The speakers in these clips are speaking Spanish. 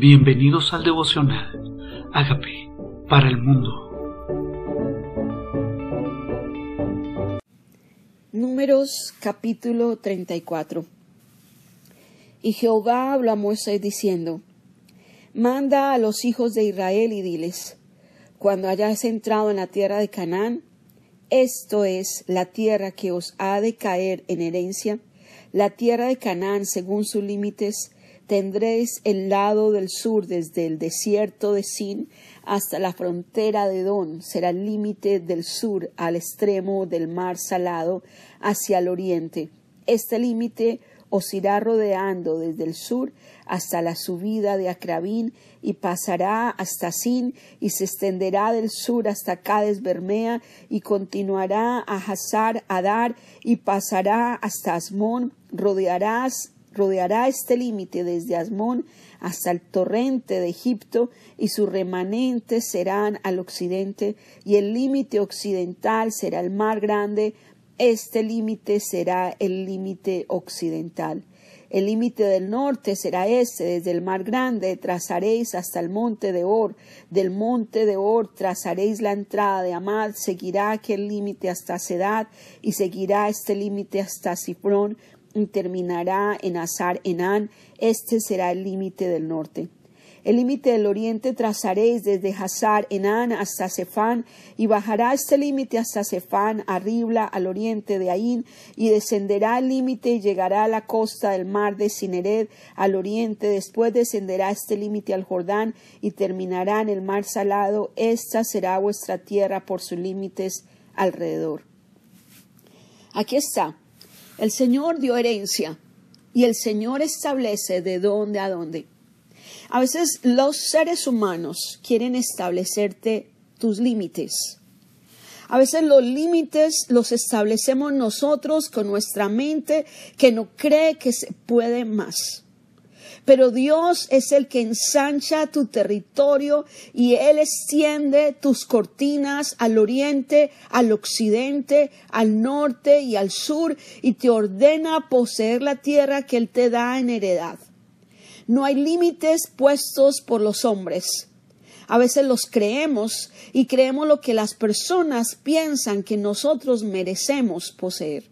Bienvenidos al devocional. Hágame para el mundo. Números capítulo 34 Y Jehová habló a Moisés diciendo, Manda a los hijos de Israel y diles, cuando hayáis entrado en la tierra de Canaán, esto es la tierra que os ha de caer en herencia, la tierra de Canaán según sus límites, tendréis el lado del sur desde el desierto de Sin hasta la frontera de Don, será el límite del sur al extremo del mar salado hacia el oriente. Este límite os irá rodeando desde el sur hasta la subida de Acrabín y pasará hasta Sin y se extenderá del sur hasta Cades Bermea y continuará a Hazar Adar y pasará hasta Asmón, rodearás rodeará este límite desde Asmón hasta el torrente de Egipto y sus remanentes serán al occidente y el límite occidental será el mar grande. Este límite será el límite occidental. El límite del norte será este, desde el mar grande trazaréis hasta el monte de Or, del monte de Or trazaréis la entrada de Amad, seguirá aquel límite hasta Sedad y seguirá este límite hasta Cifrón terminará en Azar Enán, este será el límite del norte. El límite del oriente trazaréis desde Hazar Enán hasta Cefán, y bajará este límite hasta Cefán, arriba al oriente de Ain, y descenderá el límite y llegará a la costa del mar de Sinered al oriente, después descenderá este límite al Jordán y terminará en el mar salado, esta será vuestra tierra por sus límites alrededor. Aquí está. El Señor dio herencia y el Señor establece de dónde a dónde. A veces los seres humanos quieren establecerte tus límites. A veces los límites los establecemos nosotros con nuestra mente que no cree que se puede más. Pero Dios es el que ensancha tu territorio y Él extiende tus cortinas al oriente, al occidente, al norte y al sur y te ordena poseer la tierra que Él te da en heredad. No hay límites puestos por los hombres. A veces los creemos y creemos lo que las personas piensan que nosotros merecemos poseer.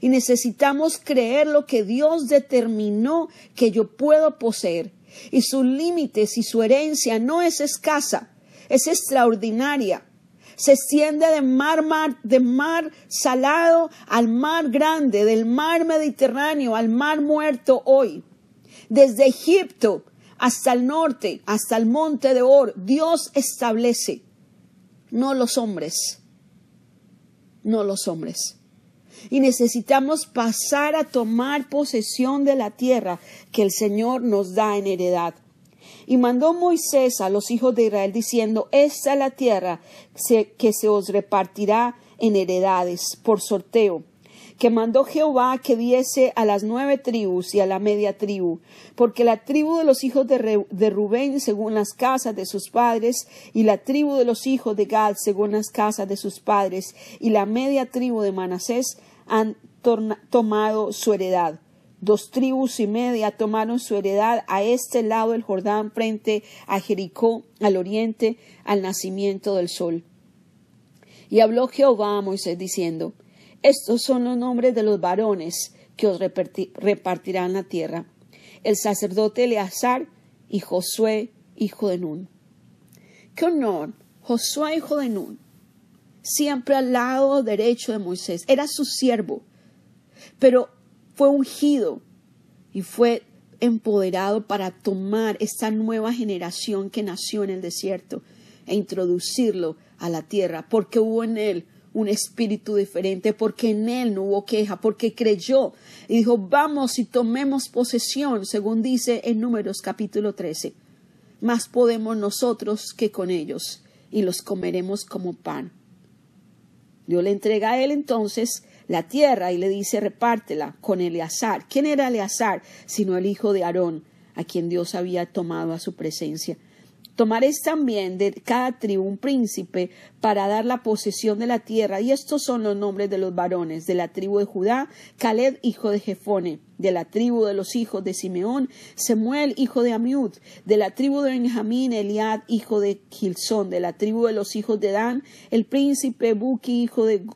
Y necesitamos creer lo que Dios determinó que yo puedo poseer. Y sus límites y su herencia no es escasa, es extraordinaria. Se extiende de mar, mar, de mar salado al mar grande, del mar Mediterráneo al mar muerto hoy desde Egipto hasta el norte, hasta el monte de Or, Dios establece, no los hombres, no los hombres. Y necesitamos pasar a tomar posesión de la tierra que el Señor nos da en heredad. Y mandó Moisés a los hijos de Israel diciendo, esta es la tierra que se os repartirá en heredades por sorteo que mandó Jehová que diese a las nueve tribus y a la media tribu, porque la tribu de los hijos de, Rubén según las casas de sus padres, y la tribu de los hijos de Gad según las casas de sus padres, y la media tribu de Manasés han tomado su heredad. Dos tribus y media tomaron su heredad a este lado del Jordán frente a Jericó, al oriente, al nacimiento del sol. Y habló Jehová a Moisés diciendo, estos son los nombres de los varones que os repartirán la tierra. El sacerdote Eleazar y Josué, hijo de Nun. ¡Qué honor! Josué, hijo de Nun, siempre al lado derecho de Moisés. Era su siervo, pero fue ungido y fue empoderado para tomar esta nueva generación que nació en el desierto e introducirlo a la tierra, porque hubo en él un espíritu diferente, porque en él no hubo queja, porque creyó y dijo, vamos y tomemos posesión, según dice en Números capítulo 13. Más podemos nosotros que con ellos, y los comeremos como pan. Dios le entrega a él entonces la tierra y le dice, repártela con Eleazar. ¿Quién era Eleazar? Sino el hijo de Aarón, a quien Dios había tomado a su presencia. Tomaréis también de cada tribu un príncipe para dar la posesión de la tierra. Y estos son los nombres de los varones. De la tribu de Judá, Caleb, hijo de Jefone. De la tribu de los hijos de Simeón, Semuel, hijo de Amiud. De la tribu de Benjamín, Eliad, hijo de Gilson. De la tribu de los hijos de Dan, el príncipe Buki, hijo de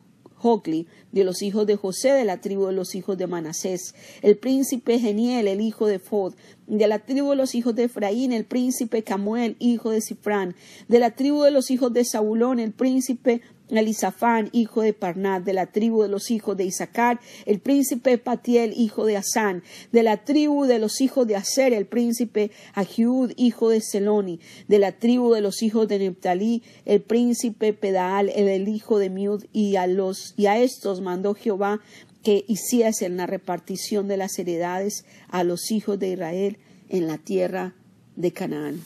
Jogli, de los hijos de José, de la tribu de los hijos de Manasés, el príncipe Geniel, el hijo de Fod, de la tribu de los hijos de Efraín, el príncipe Camuel, hijo de Cifrán, de la tribu de los hijos de Saulón, el príncipe Elisafán, hijo de Parnat, de la tribu de los hijos de Isaacar, el príncipe Patiel, hijo de Asán, de la tribu de los hijos de Aser, el príncipe Ahiud, hijo de Seloni, de la tribu de los hijos de Neptalí, el príncipe Pedaal, el hijo de Miud, y a los y a estos mandó Jehová que hiciesen la repartición de las heredades a los hijos de Israel en la tierra de Canaán.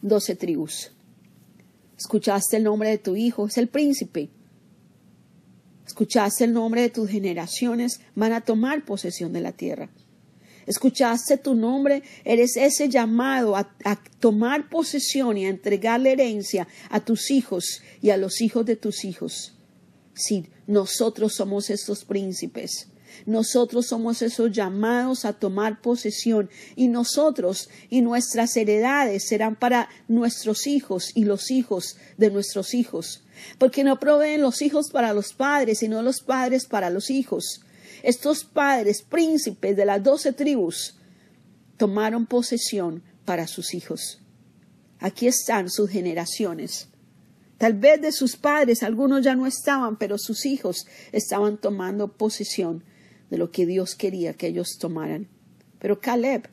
Doce tribus. Escuchaste el nombre de tu hijo, es el príncipe. Escuchaste el nombre de tus generaciones, van a tomar posesión de la tierra. Escuchaste tu nombre, eres ese llamado a, tomar posesión y a entregarle herencia a tus hijos y a los hijos de tus hijos. Si nosotros somos estos príncipes, nosotros somos esos llamados a tomar posesión y nosotros y nuestras heredades serán para nuestros hijos y los hijos de nuestros hijos. Porque no proveen los hijos para los padres, sino los padres para los hijos. Estos padres, príncipes de las doce tribus, tomaron posesión para sus hijos. Aquí están sus generaciones. Tal vez de sus padres algunos ya no estaban, pero sus hijos estaban tomando posesión de lo que Dios quería que ellos tomaran. Pero Caleb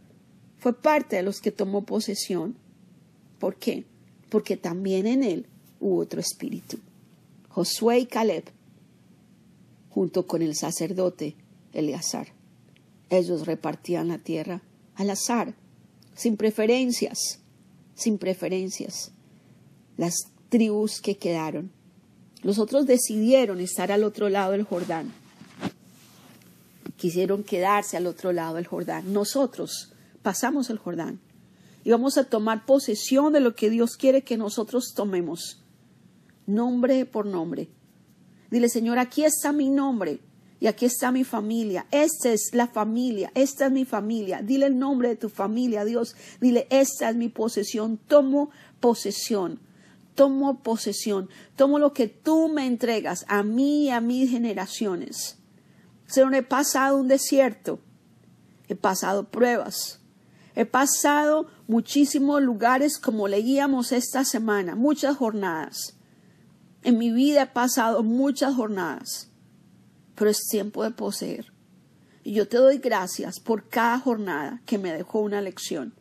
fue parte de los que tomó posesión. ¿Por qué? Porque también en él hubo otro espíritu. Josué y Caleb, junto con el sacerdote Eleazar. Ellos repartían la tierra al azar, sin preferencias, sin preferencias. Las tribus que quedaron. Los otros decidieron estar al otro lado del Jordán quisieron quedarse al otro lado del Jordán. Nosotros pasamos el Jordán y vamos a tomar posesión de lo que Dios quiere que nosotros tomemos, nombre por nombre. Dile, Señor, aquí está mi nombre y aquí está mi familia. Esta es la familia, esta es mi familia. Dile el nombre de tu familia, Dios. Dile, esta es mi posesión. Tomo posesión. Tomo posesión. Tomo lo que tú me entregas a mí y a mis generaciones. Señor, he pasado un desierto, he pasado pruebas, he pasado muchísimos lugares como leíamos esta semana, muchas jornadas. En mi vida he pasado muchas jornadas, pero es tiempo de poseer. Y yo te doy gracias por cada jornada que me dejó una lección.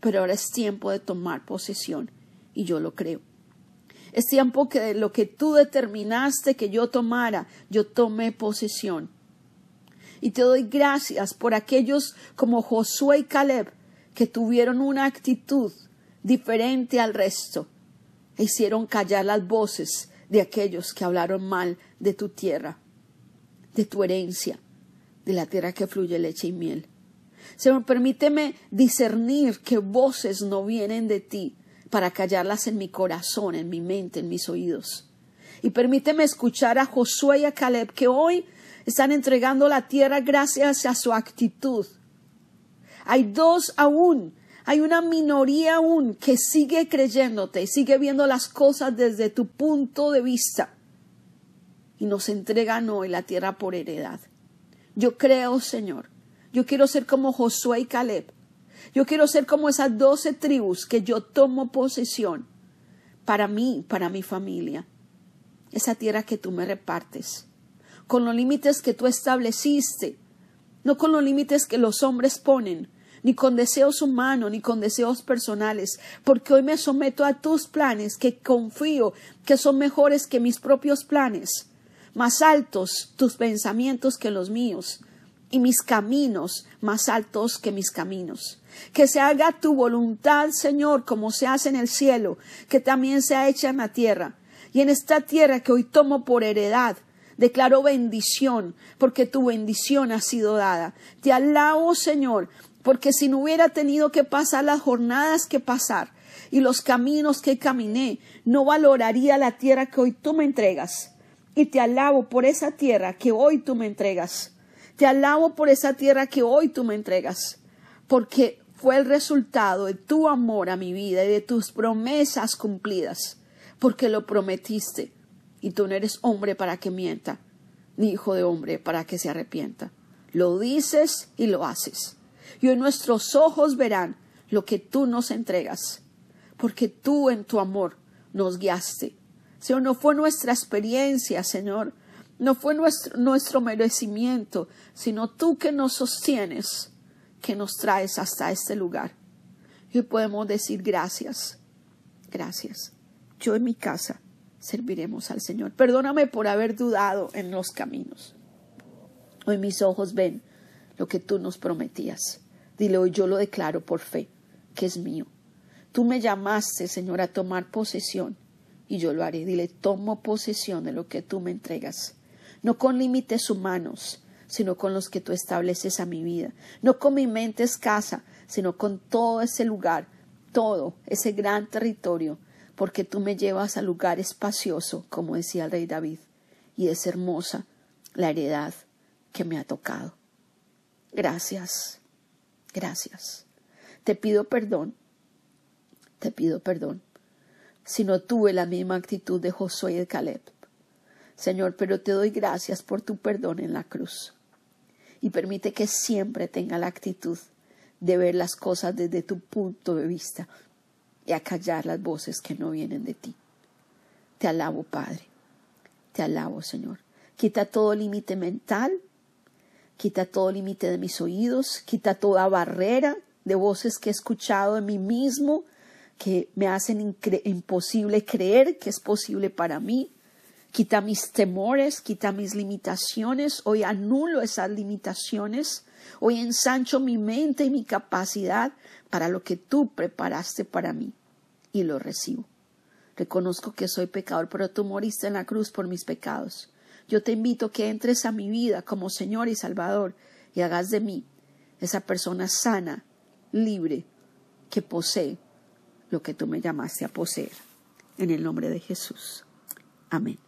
Pero ahora es tiempo de tomar posesión y yo lo creo. Es tiempo que de lo que tú determinaste que yo tomara, yo tomé posesión y te doy gracias por aquellos como Josué y Caleb que tuvieron una actitud diferente al resto e hicieron callar las voces de aquellos que hablaron mal de tu tierra, de tu herencia, de la tierra que fluye leche y miel. Señor, permíteme discernir qué voces no vienen de ti para callarlas en mi corazón, en mi mente, en mis oídos. Y permíteme escuchar a Josué y a Caleb que hoy están entregando la tierra gracias a su actitud. Hay dos aún, hay una minoría aún que sigue creyéndote sigue viendo las cosas desde tu punto de vista y nos entregan hoy la tierra por heredad. Yo creo, Señor, yo quiero ser como Josué y Caleb. Yo quiero ser como esas doce tribus que yo tomo posesión para mí, para mi familia. Esa tierra que tú me repartes con los límites que tú estableciste, no con los límites que los hombres ponen, ni con deseos humanos, ni con deseos personales, porque hoy me someto a tus planes que confío que son mejores que mis propios planes, más altos tus pensamientos que los míos, y mis caminos más altos que mis caminos. Que se haga tu voluntad, Señor, como se hace en el cielo, que también se ha hecha en la tierra. Y en esta tierra que hoy tomo por heredad, Declaro bendición porque tu bendición ha sido dada. Te alabo, Señor, porque si no hubiera tenido que pasar las jornadas que pasar y los caminos que caminé, no valoraría la tierra que hoy tú me entregas. Y te alabo por esa tierra que hoy tú me entregas. Te alabo por esa tierra que hoy tú me entregas, porque fue el resultado de tu amor a mi vida y de tus promesas cumplidas, porque lo prometiste y tú no eres hombre para que mienta, ni hijo de hombre para que se arrepienta. Lo dices y lo haces. Y hoy nuestros ojos verán lo que tú nos entregas, porque tú en tu amor nos guiaste. Señor, no fue nuestra experiencia, Señor, no fue nuestro, nuestro merecimiento, sino tú que nos sostienes, que nos traes hasta este lugar. Y podemos decir gracias, gracias. Yo en mi casa serviremos al Señor. Perdóname por haber dudado en los caminos. Hoy mis ojos ven lo que tú nos prometías. Dile hoy yo lo declaro por fe, que es mío. Tú me llamaste, Señor, a tomar posesión y yo lo haré. Dile, tomo posesión de lo que tú me entregas. No con límites humanos, sino con los que tú estableces a mi vida. No con mi mente escasa, sino con todo ese lugar, todo ese gran territorio porque tú me llevas al lugar espacioso, como decía el rey David, y es hermosa la heredad que me ha tocado. Gracias, gracias. Te pido perdón, te pido perdón, si no tuve la misma actitud de Josué y de Caleb. Señor, pero te doy gracias por tu perdón en la cruz. Y permite que siempre tenga la actitud de ver las cosas desde tu punto de vista, y a callar las voces que no vienen de ti. Te alabo, Padre. Te alabo, Señor. Quita todo límite mental, quita todo límite de mis oídos, quita toda barrera de voces que he escuchado de mí mismo que me hacen imposible creer que es posible para mí. Quita mis temores, quita mis limitaciones. Hoy anulo esas limitaciones. Hoy ensancho mi mente y mi capacidad para lo que tú preparaste para mí y lo recibo. Reconozco que soy pecador, pero tú moriste en la cruz por mis pecados. Yo te invito a que entres a mi vida como Señor y Salvador y hagas de mí esa persona sana, libre, que posee lo que tú me llamaste a poseer. En el nombre de Jesús. Amén.